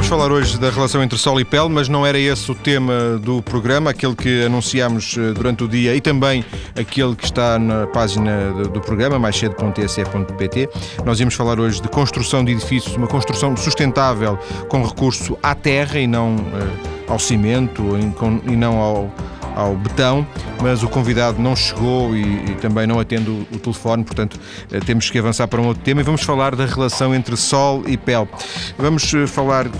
Vamos falar hoje da relação entre sol e pele, mas não era esse o tema do programa, aquele que anunciámos eh, durante o dia e também aquele que está na página do programa, mais cedo.tsf.pt. Nós íamos falar hoje de construção de edifícios, uma construção sustentável com recurso à terra e não uh, ao cimento e não ao ao betão, mas o convidado não chegou e, e também não atende o, o, telefone, portanto eh, temos que avançar para um outro tema e vamos falar da relação entre sol e pele. Vamos eh, falar uh,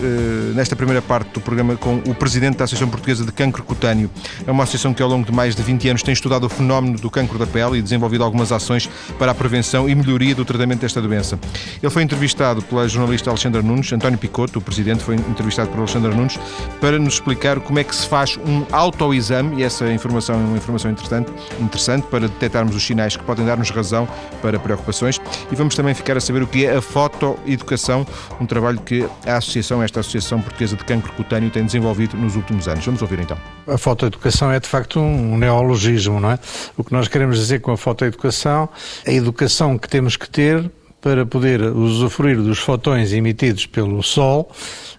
nesta primeira parte do programa com o presidente da Associação Portuguesa de Cancro Cutâneo. É uma associação que ao longo de mais de 20 anos tem estudado o fenómeno do cancro da pele e desenvolvido algumas ações para a prevenção e melhoria do tratamento desta doença. Ele foi entrevistado pela jornalista Alexandra Nunes, António Picoto, o presidente, foi entrevistado por Alexandra Nunes, para nos explicar como é que se faz um autoexame essa informação é uma informação interessante, interessante para detectarmos os sinais que podem dar-nos razão para preocupações e vamos também ficar a saber o que é a fotoeducação, um trabalho que a Associação, esta Associação Portuguesa de Cancro Cutâneo, tem desenvolvido nos últimos anos. Vamos ouvir então. A fotoeducação é de facto um neologismo, não é? O que nós queremos dizer com a fotoeducação, a educação que temos que ter para poder usufruir dos fotões emitidos pelo Sol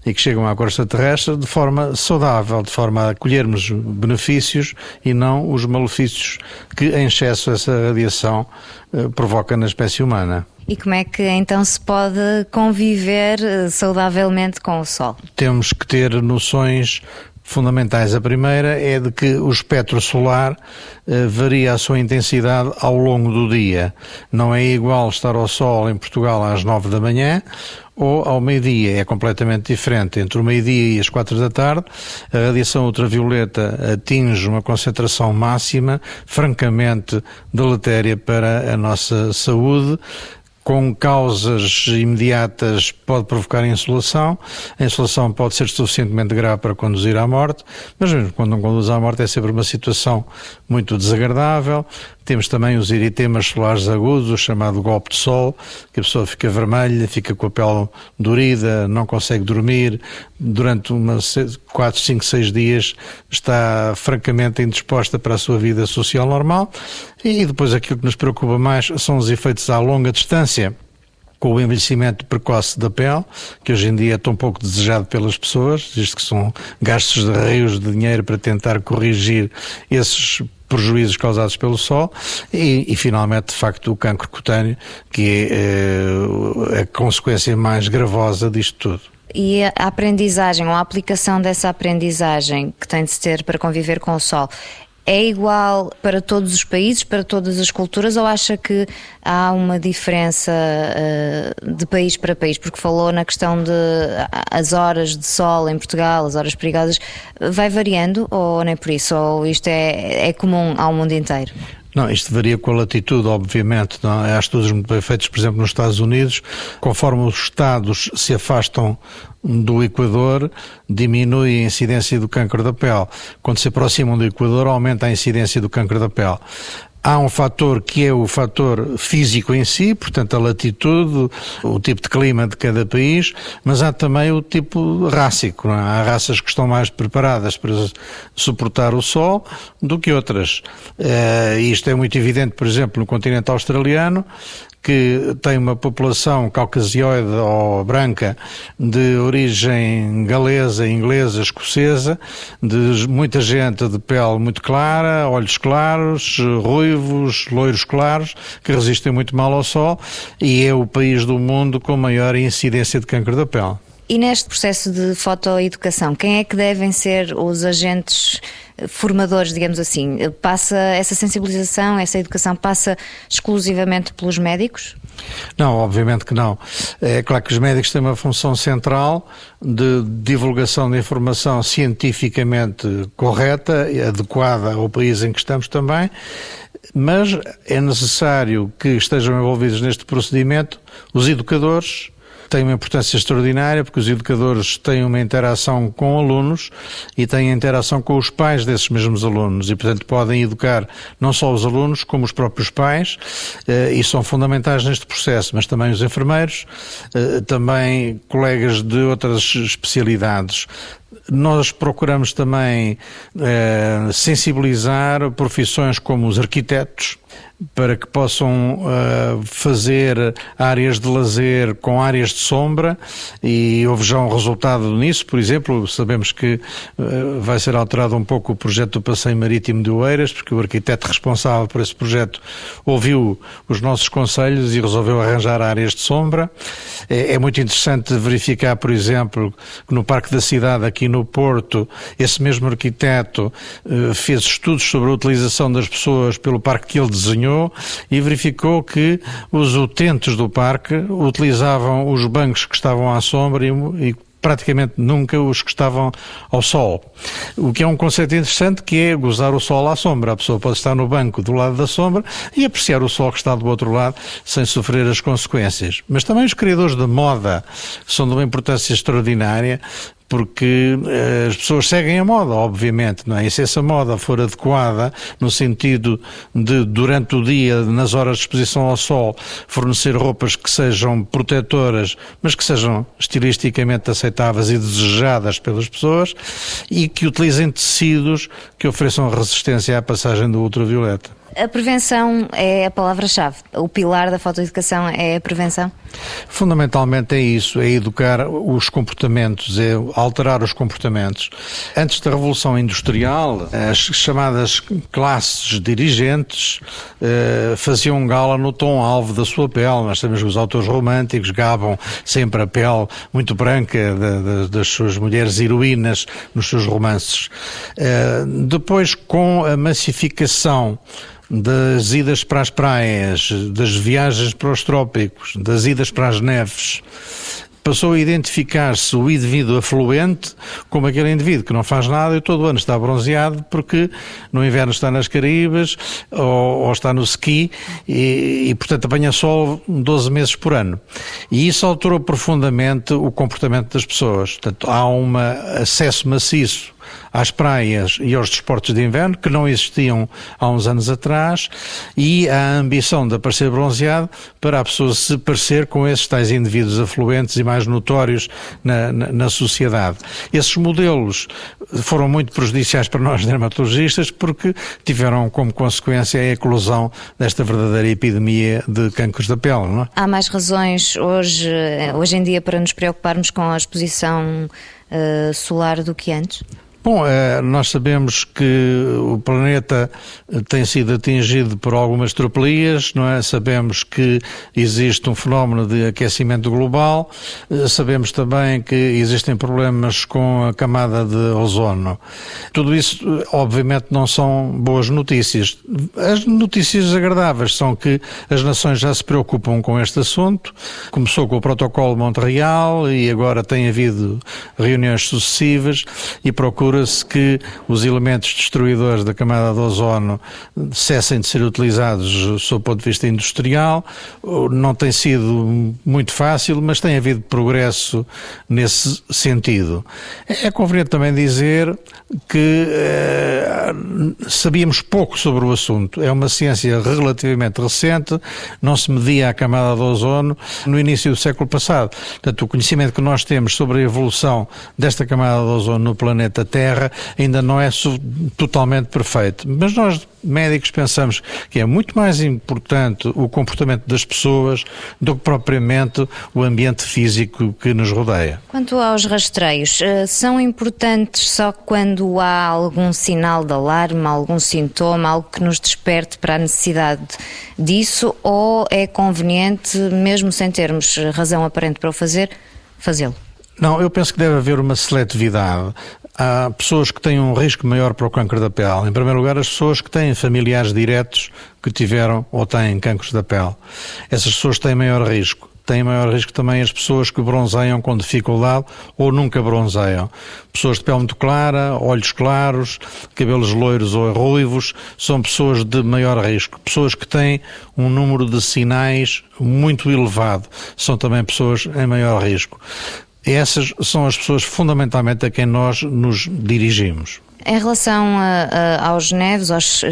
e que chegam à crosta terrestre de forma saudável, de forma a colhermos benefícios e não os malefícios que em excesso essa radiação eh, provoca na espécie humana. E como é que então se pode conviver eh, saudavelmente com o Sol? Temos que ter noções fundamentais. A primeira é de que o espectro solar eh, varia a sua intensidade ao longo do dia. Não é igual estar ao sol em Portugal às nove da manhã ou ao meio-dia. É completamente diferente. Entre o meio-dia e as quatro da tarde, a radiação ultravioleta atinge uma concentração máxima, francamente deletéria para a nossa saúde com causas imediatas pode provocar insolação. A insolação pode ser suficientemente grave para conduzir à morte, mas mesmo quando não conduz à morte é sempre uma situação muito desagradável. Temos também os eritemas solares agudos, o chamado golpe de sol, que a pessoa fica vermelha, fica com a pele dorida, não consegue dormir, durante umas 4, 5, 6 dias está francamente indisposta para a sua vida social normal. E depois aquilo que nos preocupa mais são os efeitos à longa distância com o envelhecimento precoce da pele, que hoje em dia é tão pouco desejado pelas pessoas, visto que são gastos de rios de dinheiro para tentar corrigir esses prejuízos causados pelo sol e, e, finalmente, de facto, o cancro cutâneo, que é uh, a consequência mais gravosa disto tudo. E a aprendizagem ou a aplicação dessa aprendizagem que tem de se ter para conviver com o sol é igual para todos os países, para todas as culturas, ou acha que há uma diferença uh, de país para país? Porque falou na questão de as horas de sol em Portugal, as horas perigosas, vai variando ou nem por isso? Ou isto é, é comum ao mundo inteiro? Não, isto varia com a latitude, obviamente. Não? Há estudos muito bem feitos, por exemplo, nos Estados Unidos, conforme os estados se afastam do Equador, diminui a incidência do câncer da pele. Quando se aproximam do Equador, aumenta a incidência do câncer da pele. Há um fator que é o fator físico em si, portanto a latitude, o tipo de clima de cada país, mas há também o tipo rássico. É? Há raças que estão mais preparadas para suportar o sol do que outras. Uh, isto é muito evidente, por exemplo, no continente australiano, que tem uma população caucasioide ou branca de origem galesa, inglesa, escocesa, de muita gente de pele muito clara, olhos claros, ruivos, loiros claros, que resistem muito mal ao sol e é o país do mundo com maior incidência de câncer da pele. E neste processo de fotoeducação, quem é que devem ser os agentes formadores, digamos assim? Passa essa sensibilização, essa educação passa exclusivamente pelos médicos? Não, obviamente que não. É claro que os médicos têm uma função central de divulgação de informação cientificamente correta e adequada ao país em que estamos também, mas é necessário que estejam envolvidos neste procedimento os educadores, tem uma importância extraordinária porque os educadores têm uma interação com alunos e têm interação com os pais desses mesmos alunos. E, portanto, podem educar não só os alunos como os próprios pais eh, e são fundamentais neste processo, mas também os enfermeiros, eh, também colegas de outras especialidades Nós procuramos também eh, sensibilizar profissões como os arquitetos, para que possam uh, fazer áreas de lazer com áreas de sombra e houve já um resultado nisso, por exemplo, sabemos que uh, vai ser alterado um pouco o projeto do Passeio Marítimo de Oeiras, porque o arquiteto responsável por esse projeto ouviu os nossos conselhos e resolveu arranjar áreas de sombra. É, é muito interessante verificar, por exemplo, que no Parque da Cidade, aqui no Porto, esse mesmo arquiteto uh, fez estudos sobre a utilização das pessoas pelo parque que ele desenhou e verificou que os utentes do parque utilizavam os bancos que estavam à sombra e, e praticamente nunca os que estavam ao sol. O que é um conceito interessante que é gozar o sol à sombra. A pessoa pode estar no banco do lado da sombra e apreciar o sol que está do outro lado sem sofrer as consequências. Mas também os criadores de moda são de uma importância extraordinária porque uh, as pessoas seguem a moda, obviamente, não é? E se essa moda for adequada, no sentido de, durante o dia, nas horas de exposição ao sol, fornecer roupas que sejam protetoras, mas que sejam estilisticamente aceitáveis e desejadas pelas pessoas, e que utilizem tecidos que ofereçam resistência à passagem do ultravioleta. A prevenção é a palavra-chave. O pilar da fotoeducação é a prevenção? Fundamentalmente é isso, é educar os comportamentos, é alterar os comportamentos. Antes da Revolução Industrial, as chamadas classes dirigentes eh, faziam gala no tom alvo da sua pele. Nós sabemos que os autores românticos gabam sempre a pele muito branca de, de, das suas mulheres heroínas nos seus romances. Eh, depois, com a massificação das idas para as praias, das viagens para os trópicos, das idas para as neves, passou a identificar-se o indivíduo afluente como aquele indivíduo que não faz nada e todo ano está bronzeado porque no inverno está nas Caraíbas ou, ou está no ski e, e, portanto, apanha sol 12 meses por ano. E isso alterou profundamente o comportamento das pessoas. Portanto, há um acesso maciço às praias e aos desportos de inverno, que não existiam há uns anos atrás, e a ambição de aparecer bronzeado para a pessoa se parecer com esses tais indivíduos afluentes e mais notórios na, na, na sociedade. Esses modelos foram muito prejudiciais para nós dermatologistas porque tiveram como consequência a eclosão desta verdadeira epidemia de cancros da pele. Não é? Há mais razões hoje, hoje em dia para nos preocuparmos com a exposição uh, solar do que antes? Bom, eh, nós sabemos que o planeta tem sido atingido por algumas tropelias, não é? Sabemos que existe um fenómeno de aquecimento global, eh, sabemos também que existem problemas com a camada de ozono. Tudo isso, obviamente, não são boas notícias. As notícias agradáveis são que as nações já se preocupam com este assunto. Começou com o Protocolo Montreal e agora tem havido reuniões sucessivas e procuram procura-se que os elementos destruidores da camada de ozono cessem de ser utilizados sob o ponto de vista industrial. Não tem sido muito fácil, mas tem havido progresso nesse sentido. É conveniente também dizer que eh, sabíamos pouco sobre o assunto. É uma ciência relativamente recente, não se media a camada de ozono no início do século passado. Portanto, o conhecimento que nós temos sobre a evolução desta camada de ozono no planeta Terra Terra ainda não é totalmente perfeito. Mas nós, médicos, pensamos que é muito mais importante o comportamento das pessoas do que propriamente o ambiente físico que nos rodeia. Quanto aos rastreios, eh, são importantes só quando há algum sinal de alarme, algum sintoma, algo que nos desperte para a necessidade disso, ou é conveniente, mesmo sem termos razão aparente para o fazer, fazê-lo? Não, eu penso que deve haver uma seletividade há pessoas que têm um risco maior para o câncer da pele. Em primeiro lugar, as pessoas que têm familiares diretos que tiveram ou têm câncer da pele. Essas pessoas têm maior risco. Têm maior risco também as pessoas que bronzeiam com dificuldade ou nunca bronzeiam. Pessoas de pele muito clara, olhos claros, cabelos loiros ou ruivos, são pessoas de maior risco. Pessoas que têm um número de sinais muito elevado, são também pessoas em maior risco. Essas são as pessoas fundamentalmente a quem nós nos dirigimos. Em relação a, a, aos neves, aos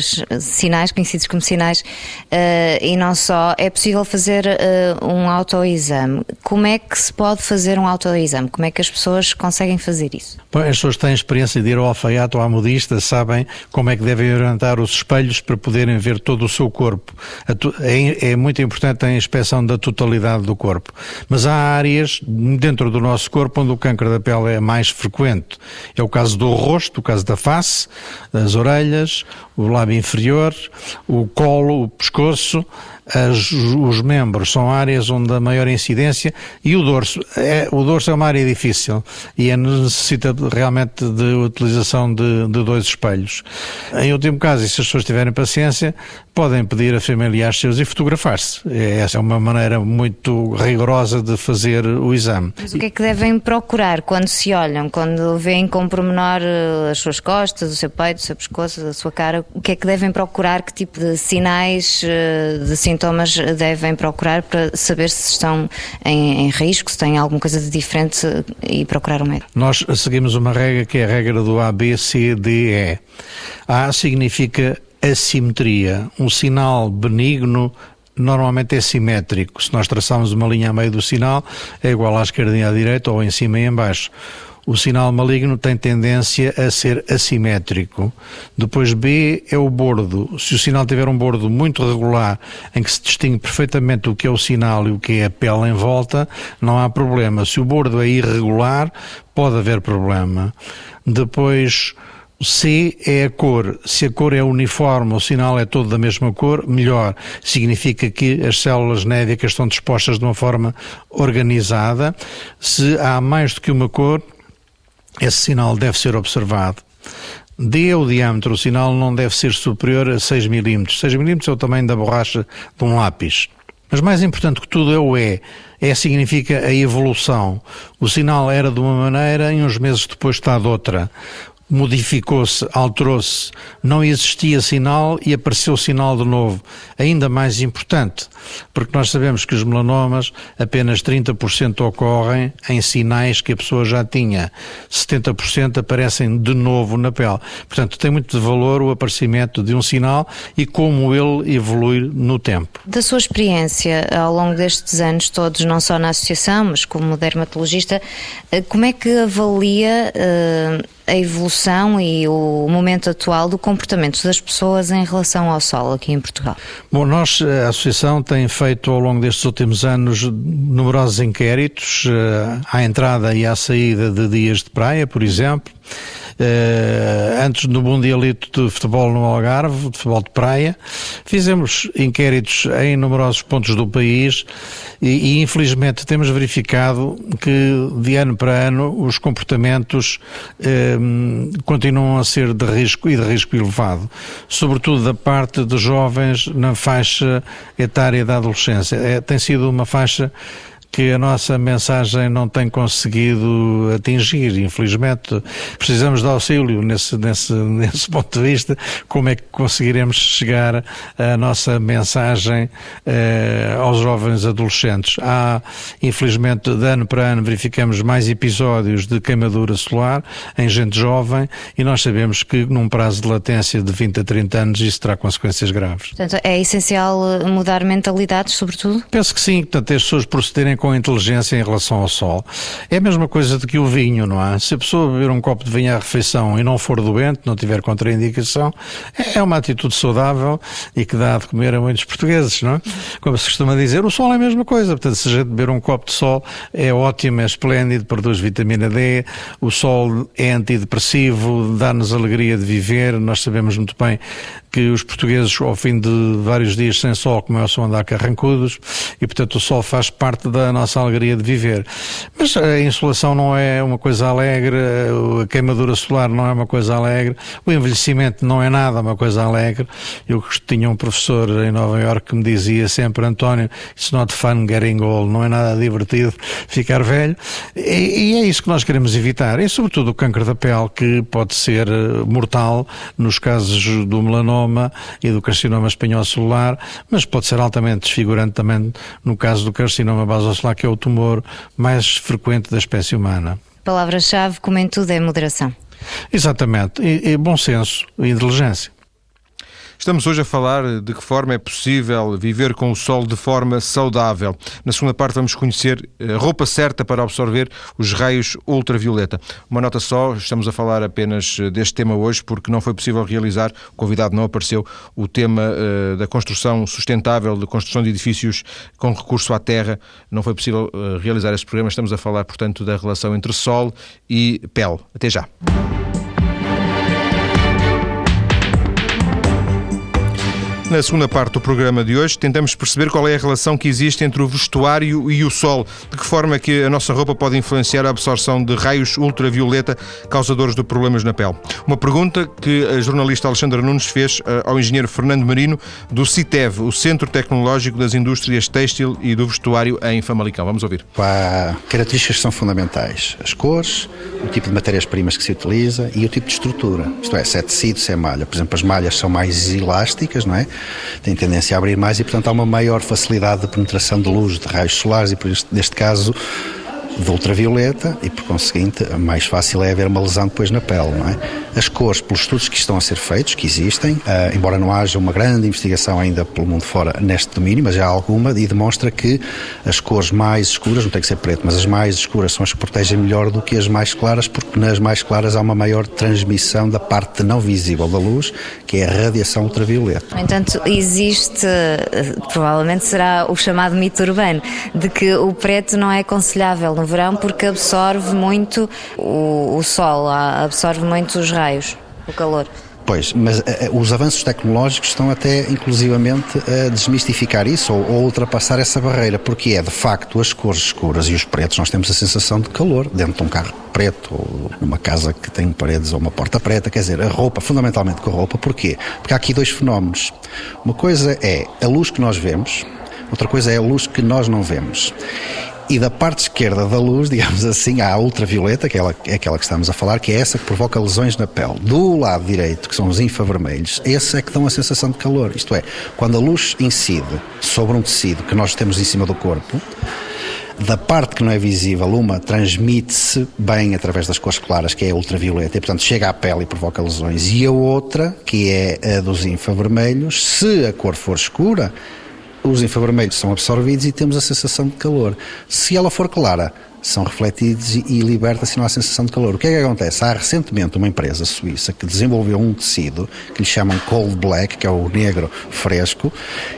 sinais, conhecidos como sinais, uh, e não só, é possível fazer uh, um autoexame. Como é que se pode fazer um autoexame? Como é que as pessoas conseguem fazer isso? Bom, as pessoas têm experiência de ir ao alfaiate ou à modista, sabem como é que devem orientar os espelhos para poderem ver todo o seu corpo. É, é muito importante a inspeção da totalidade do corpo. Mas há áreas dentro do nosso corpo onde o câncer da pele é mais frequente. É o caso do rosto, o caso da face, as orelhas, o lábio inferior, o colo, o pescoço, as, os membros são áreas onde a maior incidência e o dorso. É, o dorso é uma área difícil e é, necessita realmente de utilização de, de dois espelhos. Em último caso, e se as pessoas tiverem paciência, podem pedir a familiares seus e fotografar-se. Essa é uma maneira muito rigorosa de fazer o exame. Mas o que é que devem procurar quando se olham, quando veem com pormenor eh, as suas costas, o seu peito, o seu pescoço, a sua cara? O que é que devem procurar? Que tipo de sinais, eh, de sintomas devem procurar para saber se estão em, em risco, se têm alguma coisa de diferente e procurar um médico? Nós seguimos uma regra que é a regra do A, B, C, D, E. A significa assimetria, um sinal benigno normalmente é simétrico. Se nós traçarmos uma linha a meio do sinal, é igual à esquerda e à direita ou em cima e em baixo. O sinal maligno tem tendência a ser assimétrico. Depois B é o bordo. Se o sinal tiver um bordo muito regular, em que se distingue perfeitamente o que é o sinal e o que é a pele em volta, não há problema. Se o bordo é irregular, pode haver problema. Depois C é a cor. Se a cor é uniforme, o sinal é todo da mesma cor, melhor. Significa que as células nédicas estão dispostas de uma forma organizada. Se há mais do que uma cor, esse sinal deve ser observado. D é o diâmetro, o sinal não deve ser superior a 6 milímetros. 6 milímetros é o tamanho da borracha de um lápis. Mas mais importante que tudo é o E. E significa a evolução. O sinal era de uma maneira e uns meses depois está de outra modificou-se, alterou-se, não existia sinal e apareceu sinal de novo. Ainda mais importante, porque nós sabemos que os melanomas apenas 30% ocorrem em sinais que a pessoa já tinha, 70% aparecem de novo na pele. Portanto, tem muito de valor o aparecimento de um sinal e como ele evolui no tempo. Da sua experiência ao longo destes anos todos, não só na associação, mas como dermatologista, eh, como é que avalia uh, a evolução e o momento atual do comportamento das pessoas em relação ao sol aqui em Portugal? Bom, nós, a Associação, tem feito ao longo destes últimos anos numerosos inquéritos eh, à entrada e à saída de dias de praia, por exemplo antes do Mundialito de Futebol no Algarve, de futebol de praia. Fizemos inquéritos em numerosos pontos do país e, e, infelizmente temos verificado que de ano para ano os comportamentos uh, continuam a ser de risco e de risco elevado, sobretudo da parte de jovens na faixa etária da adolescência. É, tem sido uma faixa que a nossa mensagem não tem conseguido atingir, infelizmente. Precisamos de auxílio nesse, nesse, nesse ponto de vista. Como é que conseguiremos chegar a nossa mensagem eh, aos jovens adolescentes? Há, infelizmente, de ano para ano verificamos mais episódios de queimadura solar em gente jovem e nós sabemos que num prazo de latência de 20 a 30 anos isso terá consequências graves. Portanto, é essencial mudar mentalidades, sobretudo? Penso que sim. Portanto, as pessoas procederem com inteligência em relação ao sol. É a mesma coisa do que o vinho, não é? Se a pessoa beber um copo de vinho à refeição e não for doente, não tiver contraindicação, é uma atitude saudável e que dá de comer a muitos portugueses, não é? Como se costuma dizer, o sol é a mesma coisa. Portanto, se a gente beber um copo de sol, é ótimo, é esplêndido, produz vitamina D, o sol é antidepressivo, dá-nos alegria de viver. Nós sabemos muito bem que os portugueses, ao fim de vários dias sem sol, começam a andar carrancudos e, portanto, o sol faz parte da nossa alegria de viver. Mas a insolação não é uma coisa alegre, a queimadura solar não é uma coisa alegre, o envelhecimento não é nada uma coisa alegre. Eu tinha um professor em Nova York que me dizia sempre, António, it's not fun getting old, não é nada divertido ficar velho. E, e é isso que nós queremos evitar. E sobretudo o câncer da pele, que pode ser eh, mortal nos casos do melanoma e do carcinoma espanhol celular, mas pode ser altamente desfigurante também no caso do carcinoma basal lá que é o tumor mais frequente da espécie humana. Palavra-chave, como em tudo, é moderação. Exatamente, e, e bom senso e inteligência. Estamos hoje a falar de que forma é possível viver com o sol de forma saudável. Na segunda parte vamos conhecer a roupa certa para absorver os raios ultravioleta. Uma nota só, estamos a falar apenas deste tema hoje porque não foi possível realizar, o convidado não apareceu, o tema uh, da construção sustentável, da construção de edifícios com recurso à terra. Não foi possível uh, realizar esse programa. Estamos a falar, portanto, da relação entre sol e pele. Até já. Na segunda parte do programa de hoje, tentamos perceber qual é a relação que existe entre o vestuário e o sol, de que forma que a nossa roupa pode influenciar a absorção de raios ultravioleta causadores de problemas na pele. Uma pergunta que a jornalista Alexandra Nunes fez eh, ao engenheiro Fernando Marino do CITEV, o Centro Tecnológico das Indústrias Têxtil e do Vestuário em Famalicão. Vamos ouvir. Há características que são fundamentais. As cores, o tipo de matérias-primas que se utiliza e o tipo de estrutura. Isto é, se é tecido, se é malha. Por exemplo, as malhas são mais elásticas, não é? Tem tendência a abrir mais e, portanto, há uma maior facilidade de penetração de luz, de raios solares e, por isso, neste caso, de ultravioleta e, por conseguinte, mais fácil é haver uma lesão depois na pele, não é? As cores, pelos estudos que estão a ser feitos, que existem, uh, embora não haja uma grande investigação ainda pelo mundo fora neste domínio, mas já há alguma, e demonstra que as cores mais escuras, não tem que ser preto, mas as mais escuras são as que protegem melhor do que as mais claras, porque nas mais claras há uma maior transmissão da parte não visível da luz, que é a radiação ultravioleta. No entanto, existe, eh, provavelmente será o chamado mito urbano, de que o preto não é aconselhável no verão porque absorve muito o, o sol, absorve muito os raios, o calor. Pois, mas uh, os avanços tecnológicos estão até inclusivamente a desmistificar isso ou, ou ultrapassar essa barreira, porque é de facto as cores escuras e os pretos, nós temos a sensação de calor dentro de um carro preto ou numa casa que tem paredes ou uma porta preta, quer dizer, a roupa, fundamentalmente com a roupa, porquê? Porque há aqui dois fenómenos. Uma coisa é a luz que nós vemos, outra coisa é a luz que nós não vemos e da parte esquerda da luz, digamos assim, há a ultravioleta, que é aquela, é aquela que estamos a falar, que é essa que provoca lesões na pele. Do lado direito, que são os infravermelhos, esses é que dão a sensação de calor. Isto é, quando a luz incide sobre um tecido que nós temos em cima do corpo, da parte que não é visível, uma transmite-se bem através das cores claras, que é a ultravioleta, e portanto chega à pele e provoca lesões, e a outra, que é a dos infravermelhos, se a cor for escura, os infravermelhos são absorvidos e temos a sensação de calor. Se ela for clara, são refletidos e liberta-se não há sensação de calor. O que é que acontece? Há recentemente uma empresa suíça que desenvolveu um tecido que lhe chamam cold black, que é o negro fresco,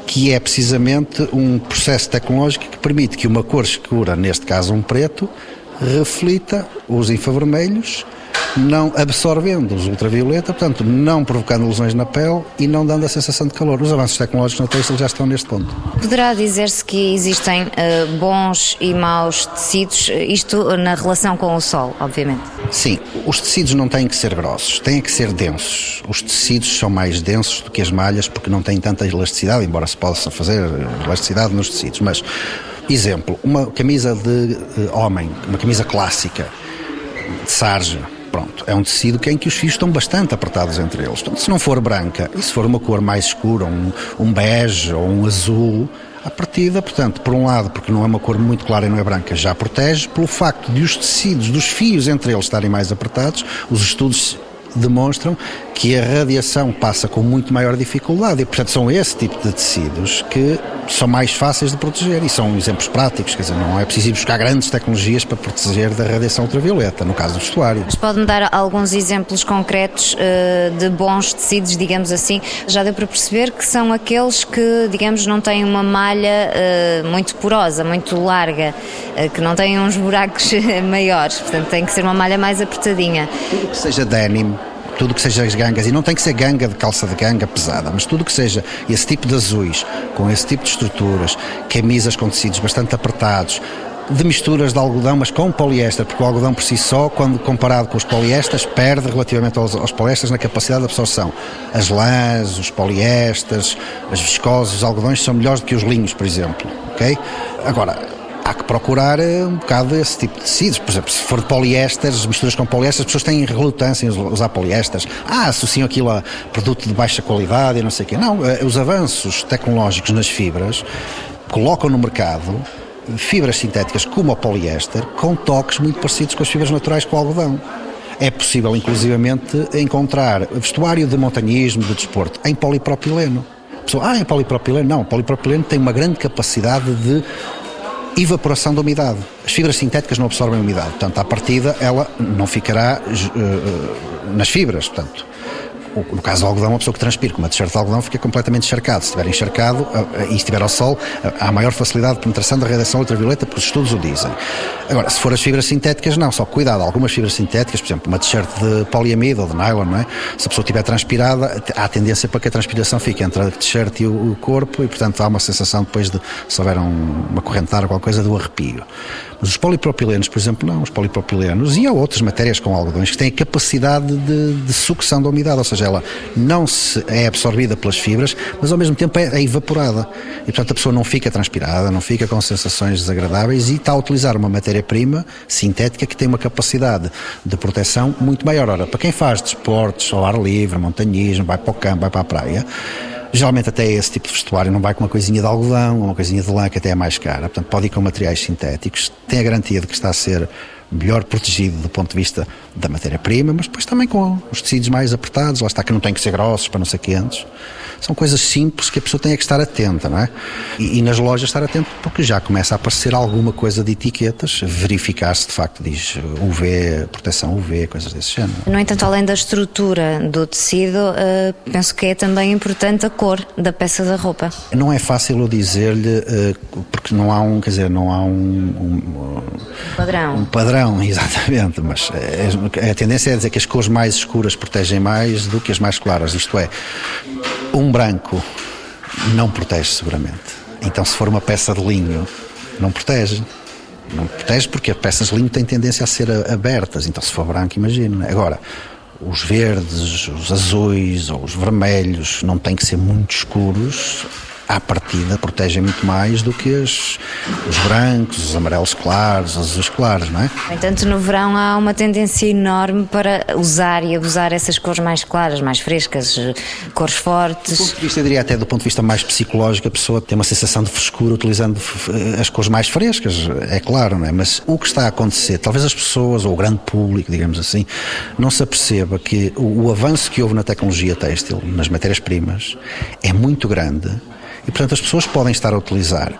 que é precisamente um processo tecnológico que permite que uma cor escura, neste caso um preto, reflita os infravermelhos não absorvendo os ultravioleta, portanto, não provocando lesões na pele e não dando a sensação de calor. Os avanços tecnológicos na têxtil já estão neste ponto. Poderá dizer-se que existem uh, bons e maus tecidos, isto na relação com o sol, obviamente? Sim, os tecidos não têm que ser grossos, têm que ser densos. Os tecidos são mais densos do que as malhas porque não têm tanta elasticidade, embora se possa fazer elasticidade nos tecidos, mas Exemplo, uma camisa de homem, uma camisa clássica, de sarja, Pronto, é um tecido que, em que os fios estão bastante apertados entre eles. Então, se não for branca e se for uma cor mais escura, um, um bege ou um azul, a partida, portanto, por um lado, porque não é uma cor muito clara e não é branca, já protege, pelo facto de os tecidos, dos fios entre eles estarem mais apertados, os estudos demonstram que a radiação passa com muito maior dificuldade e, portanto, são esse tipo de tecidos que são mais fáceis de proteger e são exemplos práticos, quer dizer, não é preciso buscar grandes tecnologias para proteger da radiação ultravioleta, no caso do vestuário. Mas pode-me dar alguns exemplos concretos uh, de bons tecidos, digamos assim? Já deu para perceber que são aqueles que, digamos, não têm uma malha uh, muito porosa, muito larga, uh, que não têm uns buracos maiores, portanto tem que ser uma malha mais apertadinha. Tudo que seja denim, tudo que seja as gangas, e não tem que ser ganga de calça de ganga pesada, mas tudo que seja esse tipo de azuis, com esse tipo de estruturas, camisas com tecidos bastante apertados, de misturas de algodão, mas com poliéster, porque o algodão por si só, quando comparado com os poliésteres, perde relativamente aos, aos poliésteres na capacidade de absorção. As lãs, os poliésteres, as viscosas, os algodões são melhores do que os linhos, por exemplo, ok? Agora, há que procurar eh, um bocado esse tipo de tecidos. Por exemplo, se for de poliésteres, misturas com poliésteres, as pessoas têm relutância em usar poliésteres. Ah, associam aquilo a produto de baixa qualidade e não sei o quê. Não, eh, os avanços tecnológicos nas fibras colocam no mercado fibras sintéticas como o poliéster com toques muito parecidos com as fibras naturais com o algodão. É possível, inclusivamente, encontrar vestuário de montanhismo, de desporto, em polipropileno. A pessoa, ah, em polipropileno? Não, polipropileno tem uma grande capacidade de evaporação da umidade. As fibras sintéticas não absorvem umidade, portanto, à partida ela não ficará uh, nas fibras, portanto, no caso do algodão, uma pessoa que transpira com uma t-shirt de algodão fica completamente encharcado. Se estiver encharcado e estiver ao sol, há maior facilidade de penetração da radiação ultravioleta, porque os estudos o dizem. Agora, se for as fibras sintéticas, não, só cuidado. Algumas fibras sintéticas, por exemplo, uma t-shirt de poliamide ou de nylon, não é? Se a pessoa estiver transpirada, há tendência para que a transpiração fique entre a t-shirt e o corpo e, portanto, há uma sensação depois de, se houver um, uma ar ou qualquer coisa, do arrepio. Os polipropilenos, por exemplo, não. Os polipropilenos e há outras matérias com algodões que têm a capacidade de, de sucção da umidade, ou seja, ela não se é absorvida pelas fibras, mas ao mesmo tempo é, é evaporada. E portanto a pessoa não fica transpirada, não fica com sensações desagradáveis e está a utilizar uma matéria-prima sintética que tem uma capacidade de proteção muito maior. Ora, para quem faz desportos ao ar livre, montanhismo, vai para o campo, vai para a praia, Geralmente até esse tipo de vestuário não vai com uma coisinha de algodão ou uma coisinha de lã que até é mais cara. Portanto, pode ir com materiais sintéticos, tem a garantia de que está a ser melhor protegido do ponto de vista da matéria-prima, mas depois também com os tecidos mais apertados, lá está que não tem que ser grossos para não ser quentes. São coisas simples que a pessoa tem que estar atenta, não é? E, e nas lojas estar atento porque já começa a aparecer alguma coisa de etiquetas, verificar se de facto diz UV, proteção UV, coisas desse género. No entanto, além da estrutura do tecido, uh, penso que é também importante a cor da peça da roupa. Não é fácil eu dizer-lhe, uh, porque não há um, quer dizer, não há um, um, um padrão. Um padrão, exatamente, mas é, a tendência é dizer que as cores mais escuras protegem mais do que as mais claras, isto é, um branco não protege seguramente. Então, se for uma peça de linho, não protege. Não protege porque as peças de linho têm tendência a ser abertas. Então, se for branco, imagina. Agora, os verdes, os azuis ou os vermelhos não têm que ser muito escuros à partida protegem muito mais do que as, os brancos, os amarelos claros, os azuis claros, não é? No entanto, no verão há uma tendência enorme para usar e abusar essas cores mais claras, mais frescas, cores fortes. Do ponto de vista, eu diria até do ponto de vista mais psicológico, a pessoa tem uma sensação de frescura utilizando as cores mais frescas, é claro, não é? Mas o que está a acontecer, talvez as pessoas, ou o grande público, digamos assim, não se aperceba que o, o avanço que houve na tecnologia têxtil, nas matérias-primas, é muito grande e, portanto, as pessoas podem estar a utilizar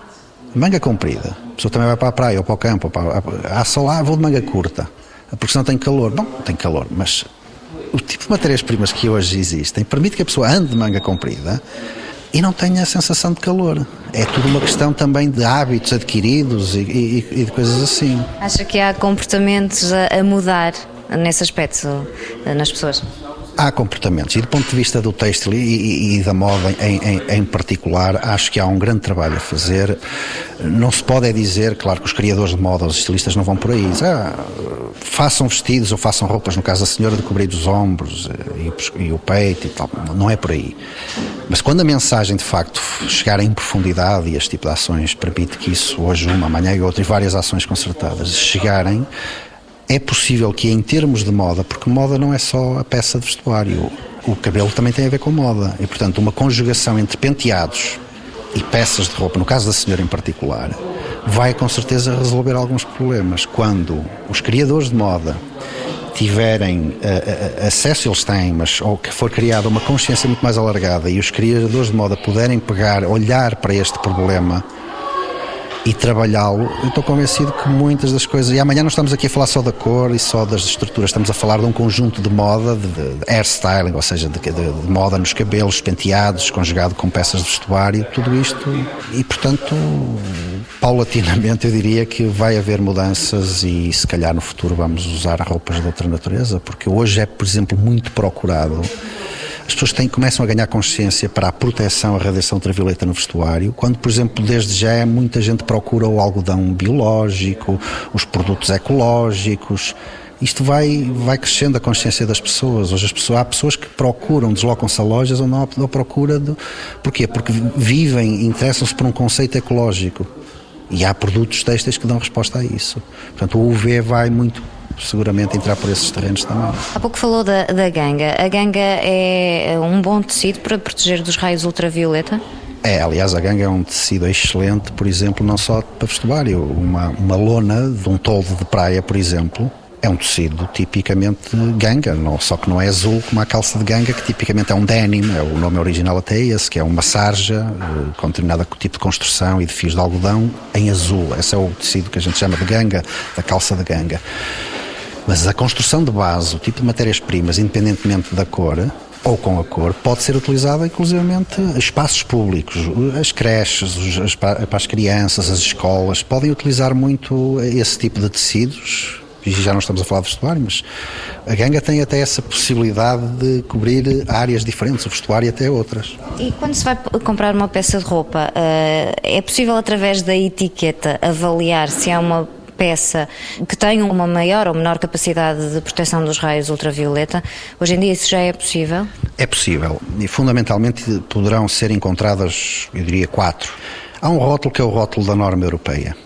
manga comprida. A pessoa também vai para a praia ou para o campo. Para a... Há sol, ah, vou de manga curta. Porque senão tem calor. Bom, tem calor, mas o tipo de matérias-primas que hoje existem permite que a pessoa ande de manga comprida e não tenha a sensação de calor. É tudo uma questão também de hábitos adquiridos e, e, e de coisas assim. Acha que há comportamentos a, a mudar nesse aspecto nas pessoas? Há comportamentos. E do ponto de vista do têxtil e, e, e da moda em, em, em, particular acho que há um grande trabalho a fazer. Não se pode é dizer, claro que os criadores de moda os estilistas não vão por aí. Ah, façam vestidos ou façam roupas. No caso da senhora de cobrir os ombros eh, e, e o peito e tal, não é por aí. Mas quando a mensagem de facto chegar em profundidade e este tipo de ações permite que isso hoje uma, amanhã e outra e várias ações concertadas chegarem é possível que, em termos de moda, porque moda não é só a peça de vestuário, o cabelo também tem a ver com moda, e portanto, uma conjugação entre penteados e peças de roupa, no caso da senhora em particular, vai com certeza resolver alguns problemas. Quando os criadores de moda tiverem uh, acesso, eles têm, mas ou que for criada uma consciência muito mais alargada e os criadores de moda puderem pegar, olhar para este problema e trabalhá-lo, eu estou convencido que muitas das coisas. E amanhã não estamos aqui a falar só da cor e só das estruturas, estamos a falar de um conjunto de moda, de, de hairstyling, ou seja, de, de, de, moda nos cabelos, penteados, conjugado com peças de vestuário, tudo isto. E portanto, paulatinamente eu diria que vai haver mudanças e se calhar no futuro vamos usar roupas de outra natureza, porque hoje é, por exemplo, muito procurado as pessoas têm, começam a ganhar consciência para a proteção à radiação ultravioleta no vestuário, quando, por exemplo, desde já muita gente procura o algodão biológico, os produtos ecológicos. Isto vai, vai crescendo a consciência das pessoas. Hoje as pessoas, há pessoas que procuram, deslocam-se a lojas ou não à procura de. Porquê? Porque vivem, interessam-se por um conceito ecológico. E há produtos têxteis que dão resposta a isso. Portanto, o UV vai muito seguramente entrar por esses terrenos também. Há pouco falou da, da ganga. A ganga é um bom tecido para proteger dos raios ultravioleta? É, aliás, a ganga é um tecido excelente, por exemplo, não só para vestuário. Uma, uma lona de um toldo de praia, por exemplo, é um tecido tipicamente ganga, não, só que não é azul como a calça de ganga, que tipicamente é um denim, é o nome original até é esse, que é uma sarja eh, com determinado tipo de construção e de fios de algodão em azul. Esse é o tecido que a gente chama de ganga, da calça de ganga. Mas a construção de base, o tipo de matérias-primas, independentemente da cor, ou com a cor, pode ser utilizada inclusivamente espaços públicos, as creches, as, para as crianças, as escolas, podem utilizar muito esse tipo de tecidos e já não estamos a falar de vestuário, mas a ganga tem até essa possibilidade de cobrir áreas diferentes, o vestuário e até outras. E quando se vai comprar uma peça de roupa, eh, é possível através da etiqueta avaliar se é uma peça que tem uma maior ou menor capacidade de proteção dos raios ultravioleta. Hoje em dia isso já é possível? É possível e fundamentalmente poderão ser encontradas, eu diria, quatro. Há um rótulo que é o rótulo da norma europeia.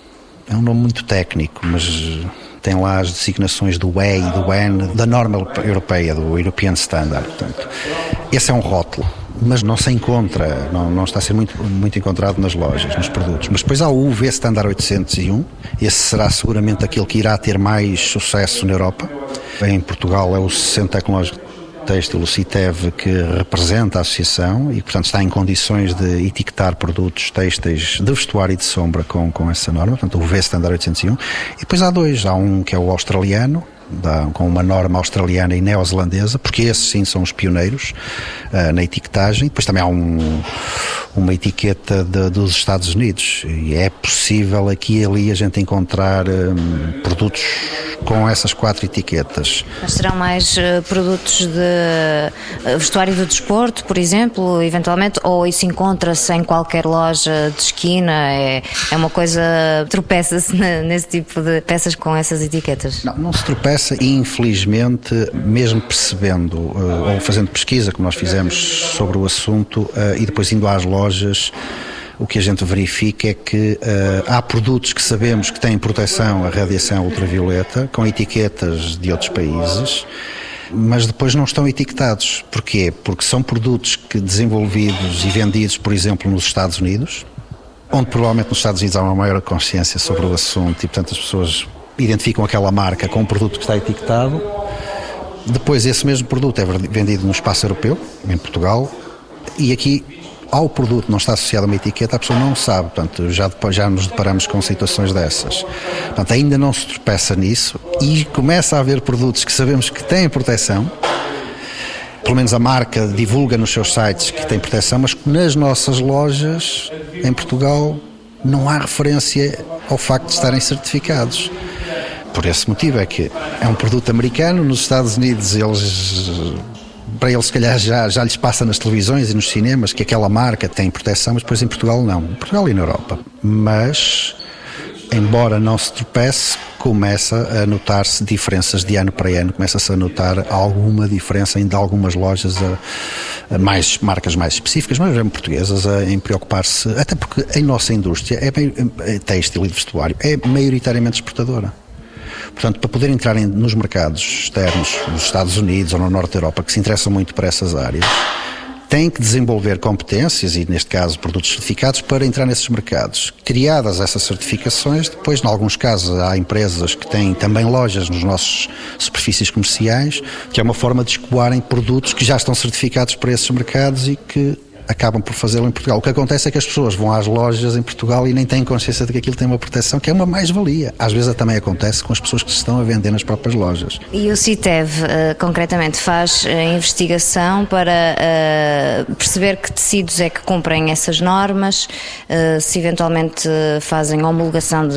É um nome muito técnico, mas tem lá as designações do E e do N da norma europeia, do European Standard. Portanto, esse é um rótulo mas não se encontra, não, não, está a ser muito, muito encontrado nas lojas, nos produtos. Mas depois há o UV Standard 801, esse será seguramente aquele que irá ter mais sucesso na Europa. Em Portugal é o Centro Tecnológico Têxtil, o CITEV, que representa a associação e, portanto, está em condições de etiquetar produtos têxteis de vestuário e de sombra com, com essa norma, portanto, o V Standard 801. E depois há dois, há um que é o australiano, da, com uma norma australiana e neozelandesa, porque esses sim são os pioneiros uh, na etiquetagem. Depois também há um, uma etiqueta de, dos Estados Unidos e é possível aqui e ali a gente encontrar um, produtos com essas quatro etiquetas. Mas serão mais uh, produtos de vestuário do desporto, por exemplo, eventualmente, ou isso encontra-se em qualquer loja de esquina? É, é uma coisa, tropeça-se nesse tipo de peças com essas etiquetas? Não, não se tropeça e infelizmente, mesmo percebendo uh, ou fazendo pesquisa, como nós fizemos sobre o assunto, e depois indo às lojas, lojas o que a gente verifica é que uh, há produtos que sabemos que têm proteção à radiação ultravioleta, com etiquetas de outros países, mas depois não estão etiquetados. Porquê? Porque são produtos que desenvolvidos e vendidos, por exemplo, nos Estados Unidos, onde provavelmente nos Estados Unidos há uma maior consciência sobre o assunto e, portanto, as pessoas identificam aquela marca com um produto que está etiquetado. Depois, esse mesmo produto é vendido no espaço europeu, em Portugal, e aqui ao produto não está associado a uma etiqueta, a pessoa não sabe. Portanto, já, já nos deparamos com situações dessas. Portanto, ainda não se tropeça nisso e começa a haver produtos que sabemos que têm proteção, pelo menos a marca divulga nos seus sites que tem proteção, mas nas nossas lojas em Portugal não há referência ao facto de estarem certificados. Por esse motivo é que é um produto americano, nos Estados Unidos eles para eles, se calhar, já, já lhes passa nas televisões e nos cinemas que aquela marca tem proteção, mas depois em Portugal não. Em Portugal e na Europa. Mas, embora não se tropece, começa a notar-se diferenças de ano para ano, começa-se a notar alguma diferença em algumas lojas, a, a mais marcas mais específicas, mas mesmo portuguesas, a, em preocupar-se, até porque a nossa indústria é, bem, é têxtil e de vestuário, é maioritariamente exportadora. Portanto, para poder entrar em, nos mercados externos, nos Estados Unidos ou no Norte da Europa, que se interessam muito por essas áreas, tem que desenvolver competências, e neste caso produtos certificados, para entrar nesses mercados. Criadas essas certificações, depois, em alguns casos, há empresas que têm também lojas nos nossos superfícies comerciais, que é uma forma de escoarem produtos que já estão certificados para esses mercados e que acabam por fazê-lo em Portugal. O que acontece é que as pessoas vão às lojas em Portugal e nem têm consciência de que aquilo tem uma proteção, que é uma mais-valia. Às vezes também acontece com as pessoas que se estão a vender nas próprias lojas. E o CITEV, uh, concretamente, faz uh, investigação para uh, perceber que tecidos é que cumprem essas normas, se eventualmente fazem homologação de,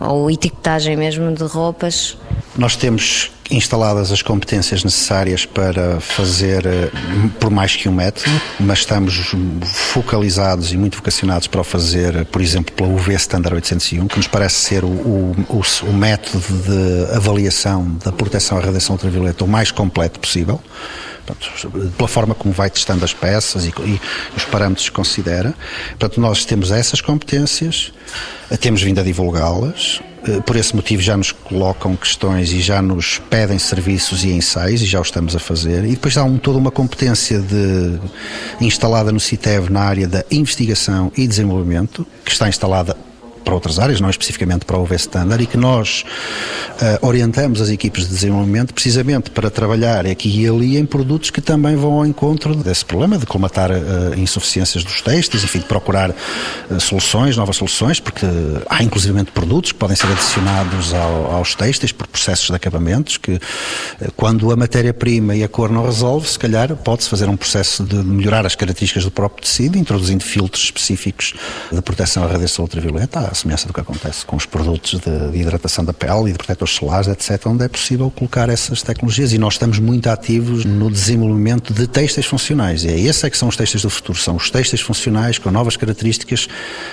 ou etiquetagem mesmo de roupas? Nós temos instaladas as competências necessárias para fazer eh, por mais que um método, mas estamos focalizados e muito vocacionados para o fazer, por exemplo, pela UV Standard 801, que nos parece ser o, o, o método de avaliação da proteção à radiação ultravioleta o mais completo possível. Portanto, pela forma como vai testando as peças e, e, os parâmetros que considera. Portanto, nós temos essas competências, temos vindo a divulgá-las, por esse motivo já nos colocam questões e já nos pedem serviços e ensaios e já o estamos a fazer. E depois há um, toda uma competência de, instalada no CITEV na área da investigação e desenvolvimento, que está instalada para outras áreas, não especificamente para o UV Standard, e que nós uh, orientamos as equipes de desenvolvimento precisamente para trabalhar aqui e ali em produtos que também vão ao encontro desse problema de colmatar uh, insuficiências dos textos, enfim, de procurar uh, soluções, novas soluções, porque há inclusivamente produtos que podem ser adicionados ao, aos textos por processos de acabamentos que quando a matéria-prima e a cor não resolve, se calhar pode-se fazer um processo de melhorar as características do próprio tecido, introduzindo filtros específicos de proteção à radiação ultravioleta, à semelhança do que acontece com os produtos de, de hidratação da pele e de protetores solares, etc., onde é possível colocar essas tecnologias e nós estamos muito ativos no desenvolvimento de textos funcionais. E é esse é que são os textos do futuro, são os textos funcionais com novas características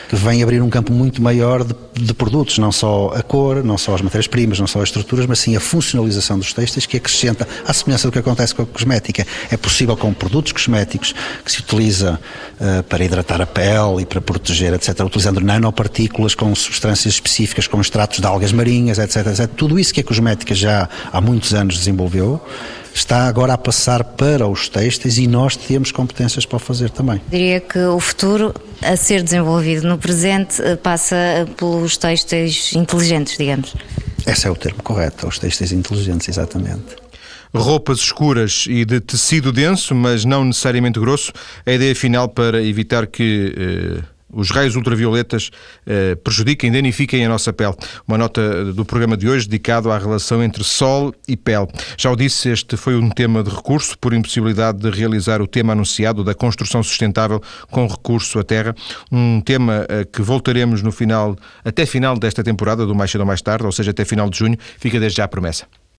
que vêm abrir um campo muito maior de, de produtos, não só a cor, não só as matérias-primas, não só as estruturas, mas sim a funcionalização dos textos que acrescenta, à semelhança do que acontece com a cosmética. É possível com produtos cosméticos que se utiliza uh, para hidratar a pele e para proteger, etc., utilizando nanopartículas com substâncias específicas, com extratos de algas marinhas, etc., etc. Tudo isso que a cosmética já há muitos anos desenvolveu está agora a passar para os têxteis e nós temos competências para o fazer também. Diria que o futuro a ser desenvolvido no presente eh, passa pelos têxteis inteligentes, digamos. Esse é o termo correto, os têxteis inteligentes, exatamente roupas escuras e de tecido denso, mas não necessariamente grosso, a ideia final para evitar que eh, os raios ultravioletas eh, prejudiquem, danifiquem a nossa pele. Uma nota do programa de hoje dedicado à relação entre sol e pele. Já o disse, este foi um tema de recurso por impossibilidade de realizar o tema anunciado da construção sustentável com recurso à terra. Um tema eh, que voltaremos no final, até final desta temporada, do mais cedo ou mais tarde, ou seja, até final de junho. Fica desde já a promessa.